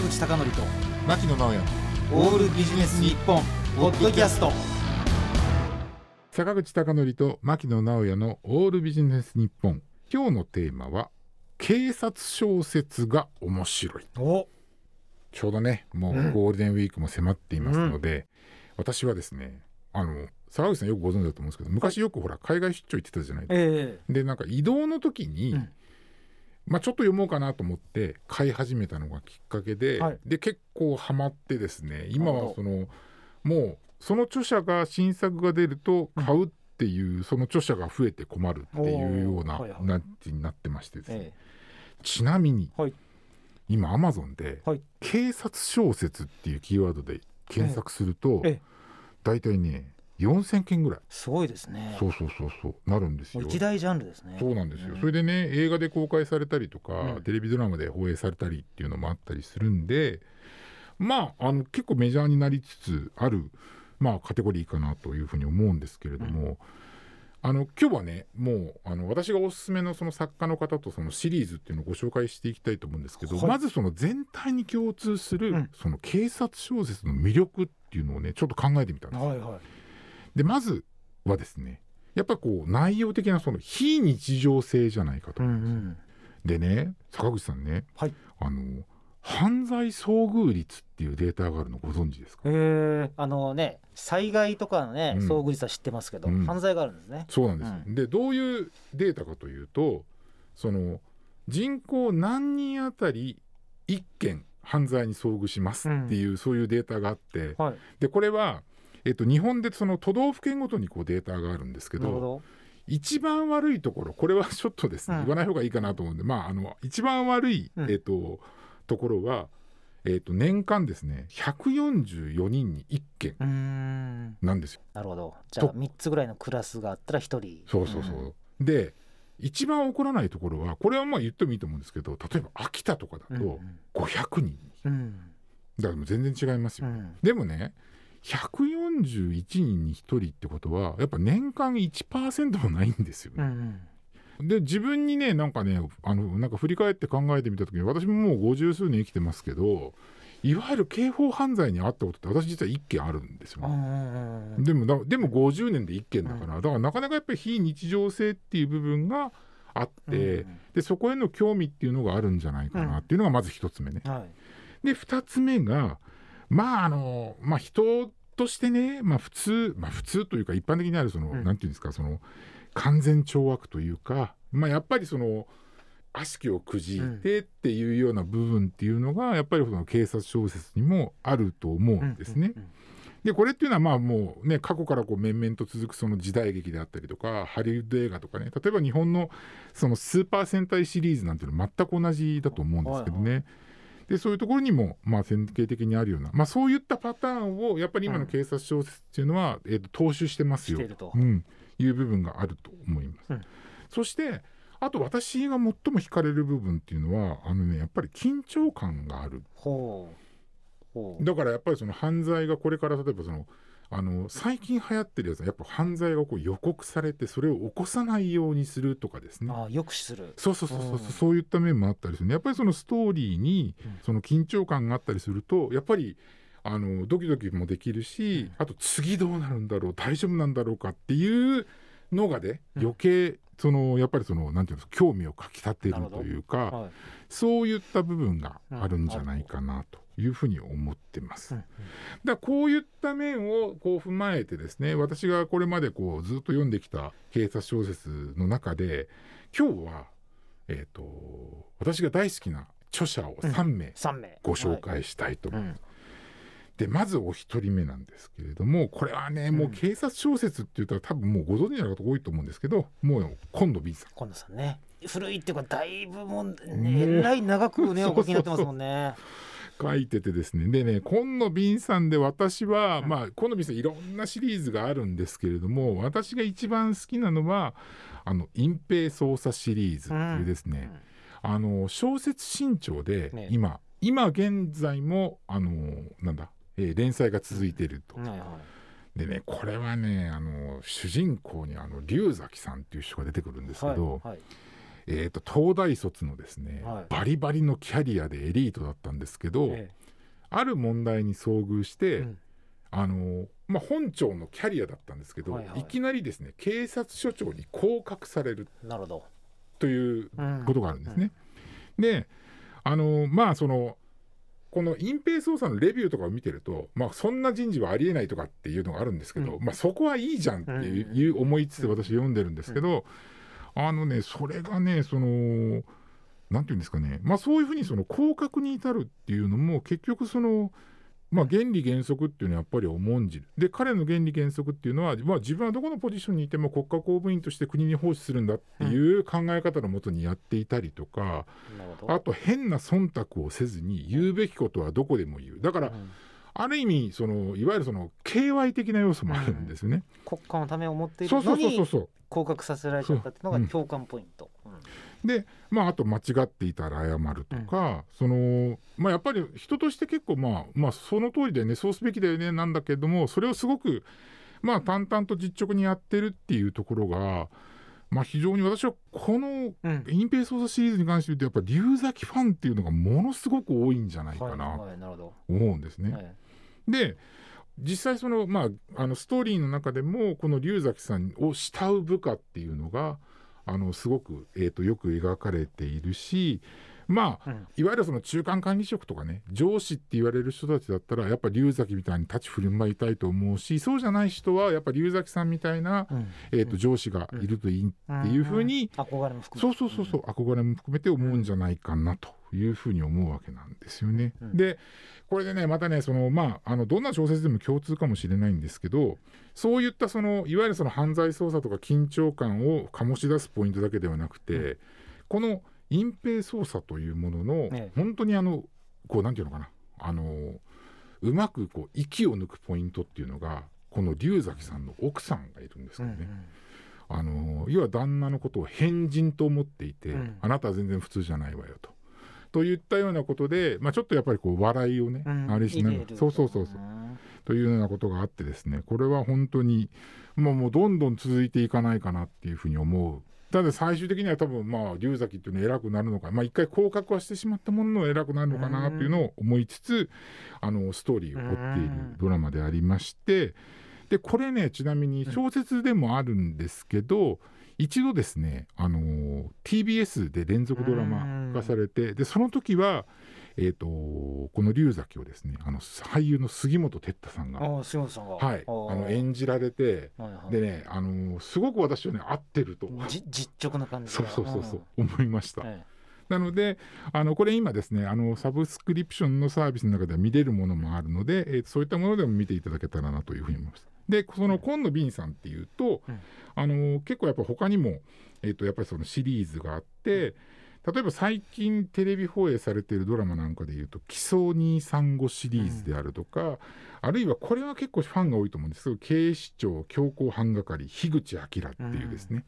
坂口孝則と牧野直哉。オールビジネス日本ポッドキャスト。坂口孝則と牧野直哉のオールビジネス日本。今日のテーマは警察小説が面白い。お。ちょうどねもうゴールデンウィークも迫っていますので、私はですねあの坂口さんよくご存知だと思うんですけど昔よくほら海外出張行ってたじゃないですか、え。でなんか移動の時に、うんまあ、ちょっと読もうかなと思って買い始めたのがきっかけで、はい。で結構ハマってですね今はそのもうその著者が新作が出ると買うっていう、その著者が増えて困るっていうようなおーはいはい。なじになってましてですね、えちなみに、はい。今アマゾンで、はい。警察小説っていうキーワードで検索すると、ええ。大体ね4000件ぐらい。すごいですね。そうそうそうそう。なるんですよ。一大ジャンルですね。そうなんですよ、うん。それでね映画で公開されたりとか、うん。テレビドラマで放映されたりっていうのもあったりするんでまああの結構メジャーになりつつある、まあ、カテゴリーかなというふうに思うんですけれども、あの今日はねもうあの私がおすすめのその作家の方とそのシリーズっていうのをご紹介していきたいと思うんですけど、はい。まずその全体に共通する、うん。その警察小説の魅力っていうのをねちょっと考えてみたんです。はいはいでまずはですねやっぱこう内容的なその非日常性じゃないかと。うんう思うん。ですよ、んでね坂口さんねはい。あの犯罪遭遇率っていうデータがあるのご存知ですか？えー、あのね災害とかのねうん。遭遇率は知ってますけど、うん。犯罪があるんですね。そうなんですよ、うでどういうデータかというとその人口何人あたり1件犯罪に遭遇しますっていう、そういうデータがあってはい。でこれは、えっと、日本でその都道府県ごとにこうデータがあるんですけど一番悪いところこれは ちょっとですね、うん。言わない方がいいかなと思うんでまああの一番悪い、うん。えっとところは、えっと年間ですね144人に1件なんですよ。なるほど。じゃあと。3つぐらいのクラスがあったら1人。そうそうそう、で一番起こらないところはこれはまあ言ってもいいと思うんですけど例えば秋田とかだうんと500人、うん。だからもう全然違いますよ。うん。でもね141人に1人ってことはやっぱ年間1%もないんですよね。うんうん。で自分にねなんかねあのなんか振り返って考えてみた時に私ももう五十数年生きてますけどいわゆる刑法犯罪にあったことって私実は1件あるんですよ、うんうんうんでもだでも50年で1件だから、だからなかなかやっぱり非日常性っていう部分があって、うんでそこへの興味っていうのがあるんじゃないかなっていうのがまず1つ目ね。はい。で2つ目がまああのまあ人としてね、まあ、普通まあ普通というか一般的にあるその、うん。なんていうんですかその完全懲悪というか、まあ、やっぱりその悪しきをくじいてっていうような部分っていうのがやっぱりその警察小説にもあると思うんですね。うん。うん。でこれっていうのはまあもうね過去からこう面々と続くその時代劇であったりとかハリウッド映画とかね例えば日本のそのスーパー戦隊シリーズなんていうのは全く同じだと思うんですけどね。でそういうところにもまあ典型的にあるような、まあ、そういったパターンをやっぱり今の警察小説っていうのは、えー、と踏襲してますよ。と。うん、いう部分があると思います。うん。そしてあと私が最も惹かれる部分っていうのはあのねやっぱり緊張感がある。ほう。ほう。だからやっぱりその犯罪がこれから例えばそのあの最近流行ってるやつはやっぱ犯罪がこう予告されてそれを起こさないようにするとかですね。あ抑止する。そうそうそうそう、うん。そういった面もあったりするね。やっぱりそのストーリーにうん。その緊張感があったりするとやっぱりあのドキドキもできるし、あと次どうなるんだろう大丈夫なんだろうかっていうのがねうん。余計そのやっぱりそのなんていうんですか興味をかき立てるというか、はい。そういった部分があるんじゃないかなというふうに思ってます。うんだこういった面をこう踏まえてですね私がこれまでこうずっと読んできた警察小説の中で今日は、えー、と私が大好きな著者を3名3名。ご紹介したいと思い。ます。でまずお一人目なんですけれどもこれはねもう警察小説って言ったら多分もうご存知の方多いと思うんですけどもう今度 B さん。今度さんね。古いっていうかだいぶもうねえらい長くね そう。お書きになってますもんね書いててですね。でね今野敏さんで私は、うんまあ今野敏さんいろんなシリーズがあるんですけれども私が一番好きなのはあの隠蔽捜査シリーズっていうですね、あの小説新潮でね。今、今現在もあのなんだ、えー連載が続いていると、でねこれはねあの主人公にあの龍崎さんっていう人が出てくるんですけど、はいはいえー、と東大卒のですね、はい。バリバリのキャリアでエリートだったんですけど、えある問題に遭遇しえて、うん。あのまあ、本庁のキャリアだったんですけど、はいはい。いきなりですね警察署長に降格されるなるほど。といううんことがあるんですね。であのまあそのこの隠蔽捜査のレビューとかを見てると、まあ、そんな人事はありえないとかっていうのがあるんですけど、うん。まあ、そこはいいじゃんっていう思いつつ私読んでるんですけど、あのねそれがねそのなんていうんですかね、まあ、そういうふうにその降格に至るっていうのも結局その。まあ、原理原則っていうのはやっぱり重んじる。で彼の原理原則っていうのは、まあ、自分はどこのポジションにいても国家公務員として国に奉仕するんだっていう考え方のもとにやっていたりとか、なるほど。あと変な忖度をせずに言うべきことはどこでも言うだから、うんある意味そのいわゆるその KY 的な要素もあるんですよね。国家のためを思っているのにうそうそうそう降格させられちゃったっていうのが共感ポイント。うんでまああと間違っていたら謝るとか、そのまあやっぱり人として結構まあまあその通りだよねそうすべきだよねなんだけどもそれをすごくまあ淡々と実直にやってるっていうところがまあ非常に私はこのうん隠蔽捜査シリーズに関して言うとやっぱ龍崎ファンっていうのがものすごく多いんじゃないかはいなはいなるほど。思うんですね。はいで実際そのまああのストーリーの中でもこの龍崎さんを慕う部下っていうのがあのすごく、えー、とよく描かれているしまあ、うん。いわゆるその中間管理職とかね上司って言われる人たちだったらやっぱ龍崎みたいに立ち振る舞いたいと思うしそうじゃない人はやっぱ龍崎さんみたいな、うん。えー、と上司がいるといいっていうふうに、ん。憧れも含めそうそうそうそう憧れも含めて思うんじゃないかなというふうに思うわけなんですよね。うん。でこれでねまたねそのまああのどんな小説でも共通かもしれないんですけどそういったそのいわゆるその犯罪捜査とか緊張感を醸し出すポイントだけではなくて、この隠蔽捜査というものの、ええ本当にあのこうなんていうのかなあのうまくこう息を抜くポイントっていうのがこの龍崎さんの奥さんがいるんですけどね。あの要は旦那のことを変人と思っていて、うんあなたは全然普通じゃないわよと。といったようなことで、まあ、ちょっとやっぱりこう笑いをね、うんあれしながらそうそうそうそううんというようなことがあってですねこれは本当にもうもうどんどん続いていかないかなっていうふうに思う。ただ最終的には多分まあ龍崎っていうのは偉くなるのかまあ一回降格はしてしまったものの偉くなるのかなっていうのを思いつつあのストーリーを追っているドラマでありまして。でこれねちなみに小説でもあるんですけど一度ですねあの TBS で連続ドラマ化されてでその時はえー、とこの龍崎をですねあの俳優の杉本哲太さんが、ああ、杉本さんが。はい、あの演じられてはいはい。でね、あのすごく私はね合ってると。じ 実直な感じそうがそうそうそう、思いました。なのであのこれ今ですねあのサブスクリプションのサービスの中では見れるものもあるので、えーそういったものでも見ていただけたらなというふうに思います。でその今野敏さんっていうと、うん。あの結構やっぱ他にも、えー、とやっぱりそのシリーズがあって例えば最近テレビ放映されているドラマなんかでいうと「奇想235」シリーズであるとか、あるいはこれは結構ファンが多いと思うんです。けど警視庁強行犯係樋口明っていうですね、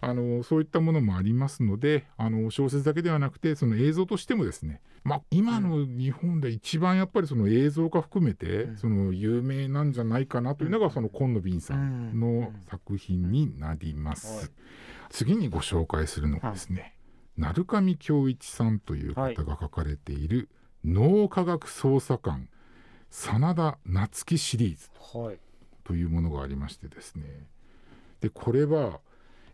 あのそういったものもありますのであの小説だけではなくてその映像としてもですね、まあ、今の日本で一番やっぱりその映像化含めて、うん。その有名なんじゃないかなというのがその今野敏さんの作品になります。はい。次にご紹介するのがですね、鳴上恭一さんという方が書かれている脳科学捜査官真田夏樹シリーズ。はい。というものがありましてですね。でこれは、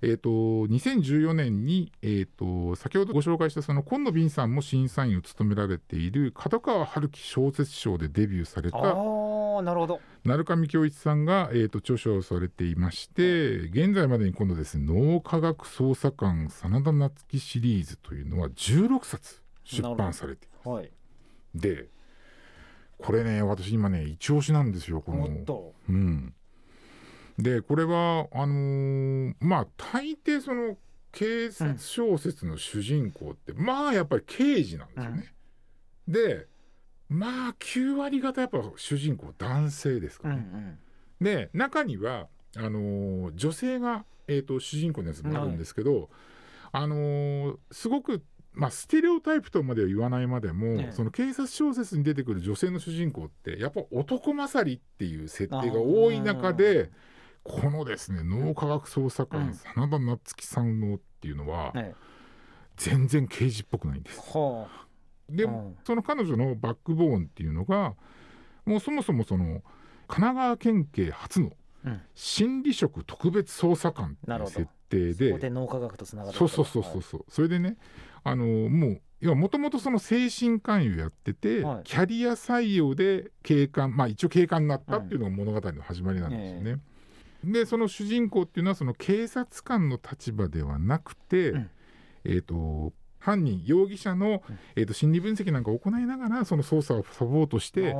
えー、と2014年に、えー、と先ほどご紹介したその今野敏さんも審査員を務められている角川春樹小説賞でデビューされあたあ、なるほど。鳴上恭一さんが、えー、と著書をされていまして現在までに今度ですね脳科学捜査官真田夏樹シリーズというのは16冊出版されているはい。でこれね私今ね一押しなんですよこの。うん、でこれはあのーまあ大抵その警察小説の主人公って、まあやっぱり刑事なんですよね。でまあ9割方やっぱ主人公男性ですかうんうらね。ん。で中にはあのー女性が、えー、と主人公のやつもあるんですけど、あのーすごく、まあ、ステレオタイプとまでは言わないまでも、ねその警察小説に出てくる女性の主人公ってやっぱ男勝りっていう設定が多い中でこのですね脳科学捜査官、うん真田夏樹さんのっていうのは、え全然刑事っぽくないんです。はで、うん。その彼女のバックボーンっていうのがもうそもそもその神奈川県警初の心理職特別捜査官ってないう設定そこでで脳科学とつながるそうそうそうそうそう、それでねあのもう要はもともとその精神科医をやってて、はい。キャリア採用で警官まあ一応警官になったっていうのが物語の始まりなんですよね。でその主人公っていうのはその警察官の立場ではなくて、うん。えっ、と犯人容疑者の、うん。えー、と心理分析なんかを行いながらその捜査をサポートして、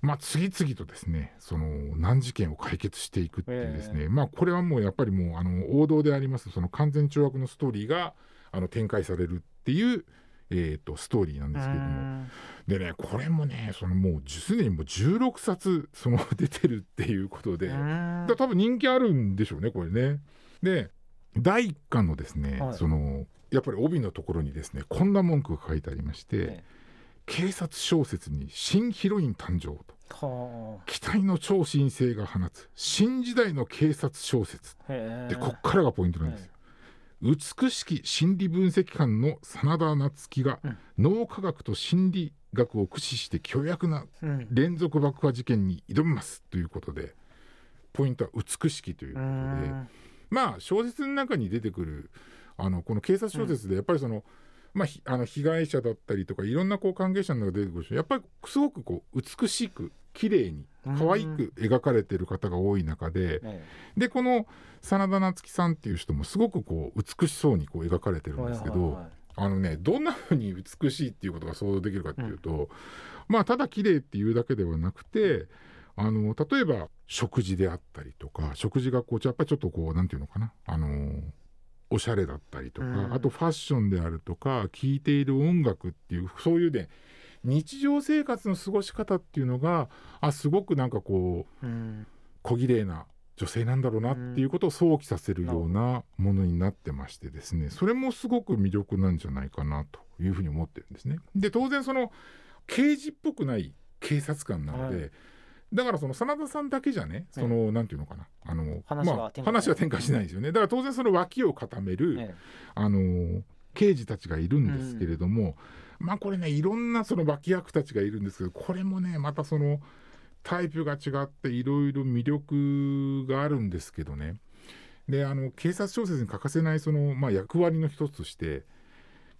まあ、次々とですねその難事件を解決していくっていうですね、えまあこれはもうやっぱりもうあの王道でありますその完全懲悪のストーリーがあの展開されるっていう、えー、とストーリーなんですけれども。うん。でねこれもねそのもうすでにもう16冊その出てるっていうことで、だ多分人気あるんでしょうねこれね。で第1巻のですね、はい。そのやっぱり帯のところにですねこんな文句が書いてありまして、え警察小説に新ヒロイン誕生と。期待の超新星が放つ。新時代の警察小説。でこっからがポイントなんですよ。美しき心理分析官の真田夏樹がうん。脳科学と心理学を駆使して凶悪なうん。連続爆破事件に挑みますということでポイントは美しきといううことで。ん。まあ小説の中に出てくるあのこの警察小説でやっぱりその、まあ、ひあの被害者だったりとかいろんなこう関係者の中で出てくる人やっぱりすごくこう美しく綺麗に可愛く描かれてる方が多い中でえでこの真田夏樹さんっていう人もすごくこう美しそうにこう描かれてえるんですけど。あのねどんな風に美しいっていうことが想像できるかっていうと、まあただ綺麗っていうだけではなくてあの例えば食事であったりとか食事がこうやっぱりちょっとこうなんていうのかな。あのおしゃれだったりとか、うん。あとファッションであるとか聴いている音楽っていうそういうね日常生活の過ごし方っていうのがあすごくなんかこううん。小綺麗な女性なんだろうなっていうことを想起させるようなものになってましてですねそれもすごく魅力なんじゃないかなというふうに思ってるんですね。で当然その刑事っぽくない警察官なので、はいだからその真田さんだけじゃねその、なんていうのかな。あの話がまあ話は展開しないですよね。だから当然その脇を固める、えあの刑事たちがいるんですけれども、まあこれねいろんなその脇役たちがいるんですけどこれもねまたそのタイプが違っていろいろ魅力があるんですけどね。であの警察小説に欠かせないその、まあ、役割の一つとして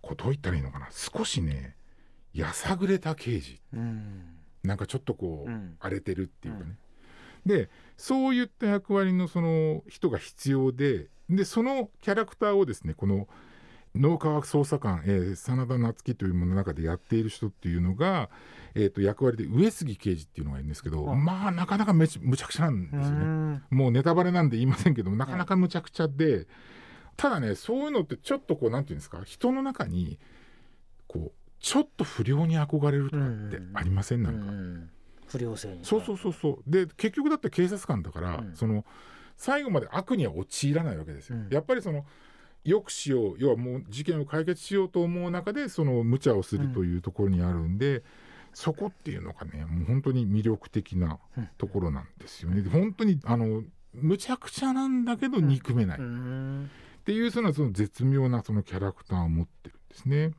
こうどう言ったらいいのかな。少しねやさぐれた刑事。えうんなんかちょっとこう、うん。荒れてるっていうかね、でそういった役割のその人が必要ででそのキャラクターをですねこの脳科学捜査官、えー真田夏樹というものの中でやっている人っていうのが、えー、と役割で上杉刑事っていうのがいるんですけど、うんまあなかなかめちむちゃくちゃなんですよね。うん。もうネタバレなんで言いませんけどもなかなかむちゃくちゃで、ただねそういうのってちょっとこうなんていうんですか人の中にこうちょっと不良に憧れるとかってありません、なんか。うん不良性に。そうそうそうそう。で結局だって警察官だから、うん。その最後まで悪には陥らないわけですよ、うん。やっぱりそのよくしよう要はもう事件を解決しようと思う中でその無茶をするというところにあるんで、そこっていうのがねもう本当に魅力的なうんところなんですよね。で本当にあのむちゃくちゃなんだけど憎めない、うん。っていうそのその絶妙なそのキャラクターを持ってるんですね。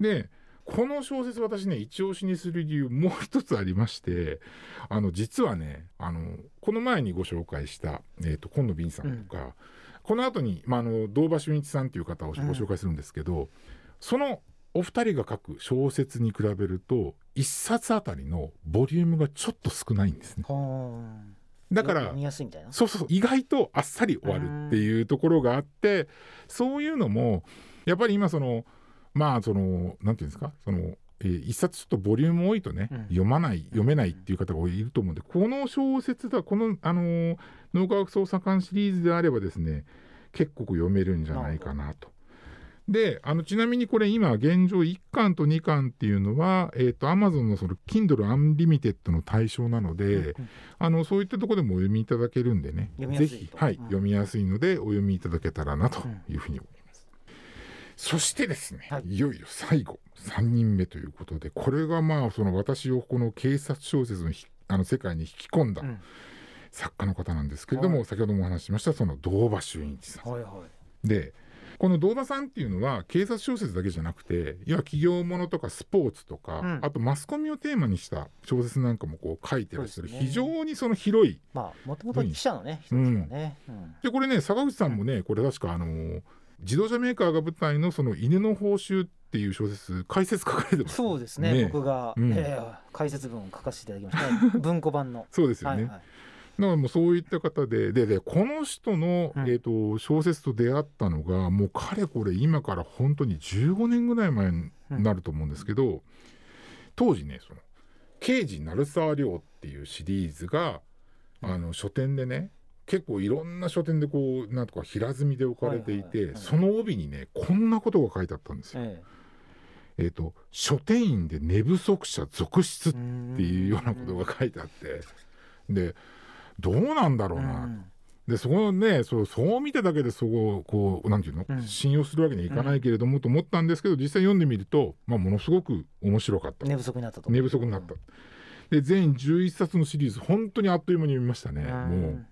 でこの小説私ね一押しにする理由もう一つありましてあの実はねあのこの前にご紹介した、えー、と今野敏さんとか、この後に、まあ、あの堂場俊一さんという方をごうん紹介するんですけど、そのお二人が書く小説に比べると一冊あたりのボリュームがちょっと少ないんですね。はあ。だから読みやすいみたいな。そうそうそう意外とあっさり終わるっていうところがあってそういうのもやっぱり今そのまあそのなんていうんですか？その、えー一冊ちょっとボリューム多いとね、うん。読まない読めないっていう方がいると思うんでこの小説だこのあのー脳科学捜査官シリーズであればですね結構読めるんじゃないかなと。であのちなみにこれ今現状1巻と2巻っていうのは、えー、と Amazon のその Kindle Unlimited の対象なので、うんあのそういったところでもお読みいただけるんでね読みやすいぜひ、とはいうん。読みやすいのでお読みいただけたらなというふうに思います。そしてですね、はい。い、よいよ最後3人目ということでこれがまあその私をこの警察小説のひあの世界に引き込んだうん。作家の方なんですけれども、はい。先ほどもお話ししましたその堂場俊一さん。はいはい。でこの堂場さんっていうのは警察小説だけじゃなくて要は企業ものとかスポーツとか、うん。あとマスコミをテーマにした小説なんかもこう書いてらっしゃる、ね。非常にその広いまあもともと記者のね人ですからね。うん。でこれね坂口さんもねこれ確かあのー自動車メーカーが舞台のその犬の報酬っていう小説解説書かれてます。そうですねね僕が、うん。えー解説文を書かせていただきました、ね、文庫版の。そうですよね、はいはい。だからもうそういった方でででこの人の、うん。えー、と小説と出会ったのがもうかれこれ今から本当に15年ぐらい前になると思うんですけど、当時ねその「刑事鳴沢亮」っていうシリーズがあの書店でね結構いろんな書店でこうなんとか平積みで置かれていて、その帯にねこんなことが書いてあったんですよ。ええ。ー、と書店員で寝不足者続出っえていうようなことが書いてあって。でどうなんだろうな、うん。でそこねそうそう見ただけでそこをこうなんていうの、うん。信用するわけにはいかないけれども、と思ったんですけど実際読んでみると、まあ、ものすごく面白かった。寝不足になったと。寝不足になった。で全11冊のシリーズ本当にあっという間に読みましたね、うん。もう。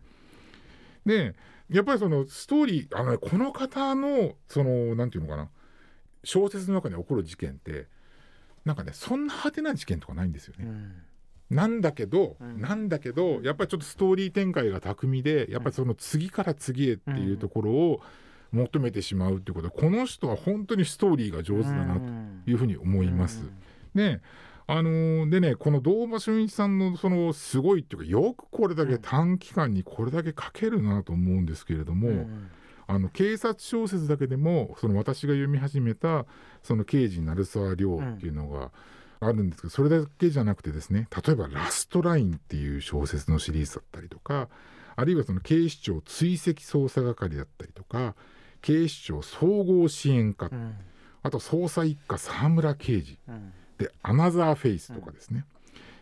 でやっぱりそのストーリーあの、ね、この方のそのなんていうのかな小説の中に起こる事件ってなんかねそんな派手な事件とかないんですよね。うん。なんだけど、うん。なんだけどやっぱりちょっとストーリー展開が巧みでやっぱりその次から次へっていうところを求めてしまうっていうことでこの人は本当にストーリーが上手だなというふうに思います。であのーでねこの堂場俊一さんのそのすごいっていうかよくこれだけ短期間にこれだけ書けるなと思うんですけれども、うん。うんあの警察小説だけでもその私が読み始めたその刑事鳴沢亮っていうのがあるんですけど、それだけじゃなくてですね例えば「ラストライン」っていう小説のシリーズだったりとかあるいはその警視庁追跡捜査係だったりとか警視庁総合支援課、うん。あと捜査一課沢村刑事うんで「アナザーフェイス」とかですね、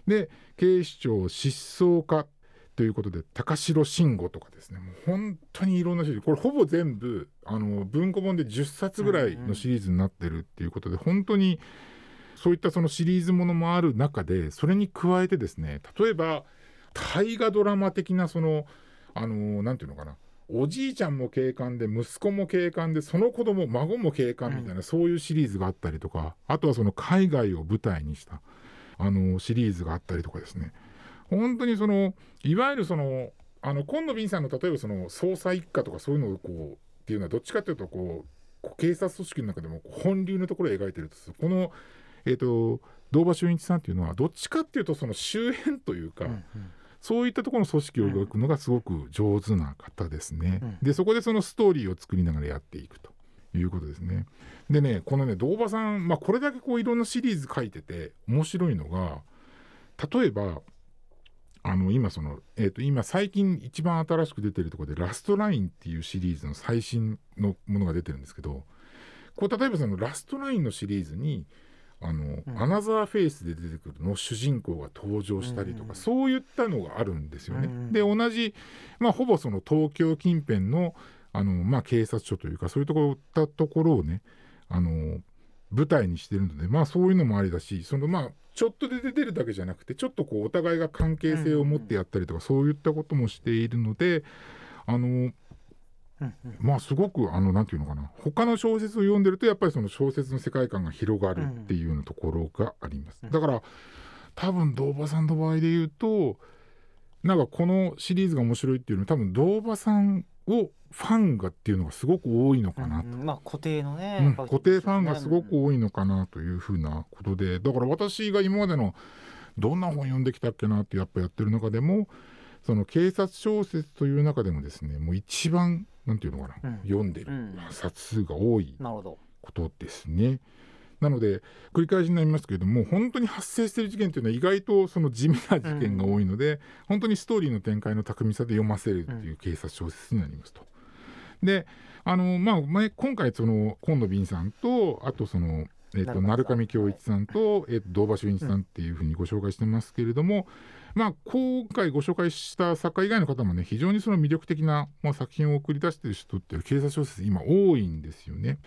で警視庁失踪課ということで高城慎吾とかですね。もう本当にいろんなシリーズこれほぼ全部あの文庫本で10冊ぐらいのシリーズになってるっていうことで、本当にそういったそのシリーズものもある中でそれに加えてですね例えば大河ドラマ的なそのあのなんていうのかなおじいちゃんも警官で息子も警官でその子供孫も警官みたいな、そういうシリーズがあったりとかあとはその海外を舞台にしたあのシリーズがあったりとかですね。本当にそのいわゆるそのあの今野敏さんの例えばその捜査一課とかそういうのをこうっていうのはどっちかというとこう警察組織の中でも本流のところを描いてるとこのえっ、と堂場俊一さんっていうのはどっちかっていうとその周辺というか、うんうんそういったところの組織を描くのがすごく上手な方ですね。うんでそこでそのストーリーを作りながらやっていくということですね。でねこのね堂場さん、まあ、これだけこういろんなシリーズ書いてて面白いのが例えばあの今その、えー、と今最近一番新しく出てるところで「ラストライン」っていうシリーズの最新のものが出てるんですけどこう例えばそのラストラインのシリーズにあの、うん。アナザーフェイスで出てくるの主人公が登場したりとか、うんそういったのがあるんですよね。うんで同じ、まあ、ほぼその東京近辺のあの、まあ、警察署というかそういうところいったところをねあの舞台にしてるので、まあ、そういうのもありだしそのまあちょっとで出てるだけじゃなくてちょっとこうお互いが関係性を持ってやったりとか、そういったこともしているのであのうんうん。まあすごくあのなんていうのかな。他の小説を読んでるとやっぱりその小説の世界観が広がるっていうようなところがあります。うん。だから多分堂場さんの場合で言うとなんかこのシリーズが面白いっていうのは多分堂場さんをファンがっていうのがすごく多いのかなと。うんまあ固定のね、うん。固定ファンがすごく多いのかなというふうなことで。だから私が今までのどんな本読んできたっけなってやっぱやってる中でもその警察小説という中でもですねもう一番なんていうのかな、うん読んでるうん冊数が多い。ことですね。なので繰り返しになりますけれども本当に発生している事件というのは意外とその地味な事件が多いので、本当にストーリーの展開の巧みさで読ませるっていう警察小説になりますと。であのまあ前今回その今野敏さんとあとそのえっと鳴上恭一さんと、えっと堂場俊一さんっていうふうにご紹介してますけれども、まあ今回ご紹介した作家以外の方もね非常にその魅力的な、まあ、作品を送り出している人っていう警察小説今多いんですよね。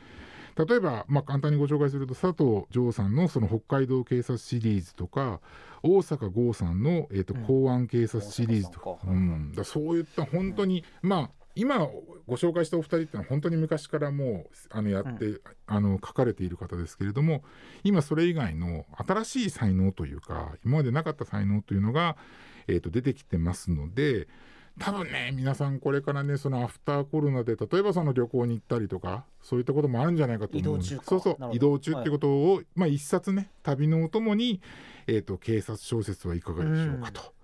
例えば、まあ、簡単にご紹介すると佐藤城さんのその北海道警察シリーズとか大阪剛さんの、えーとうん。公安警察シリーズとか,、大阪さんか。うん、だそういった本当に、まあ今ご紹介したお二人っていうのは本当に昔からもうあのやって、あの書かれている方ですけれども今それ以外の新しい才能というか今までなかった才能というのが、えー、と出てきてますので多分ね皆さんこれからねそのアフターコロナで例えばその旅行に行ったりとかそういったこともあるんじゃないかと思うんです。移動中か。そうそう。移動中っていうことを、まあ一冊ね旅のお供に、えー、と警察小説はいかがでしょうかと。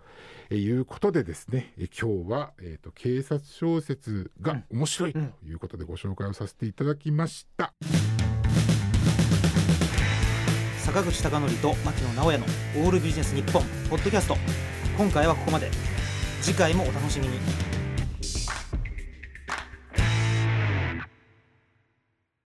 えーいうことでですね、えー今日は、えー、と警察小説が面白いということでご紹介をさせていただきました。坂口孝則と牧野直哉のオールビジネス日本ポッドキャスト今回はここまで。次回もお楽しみに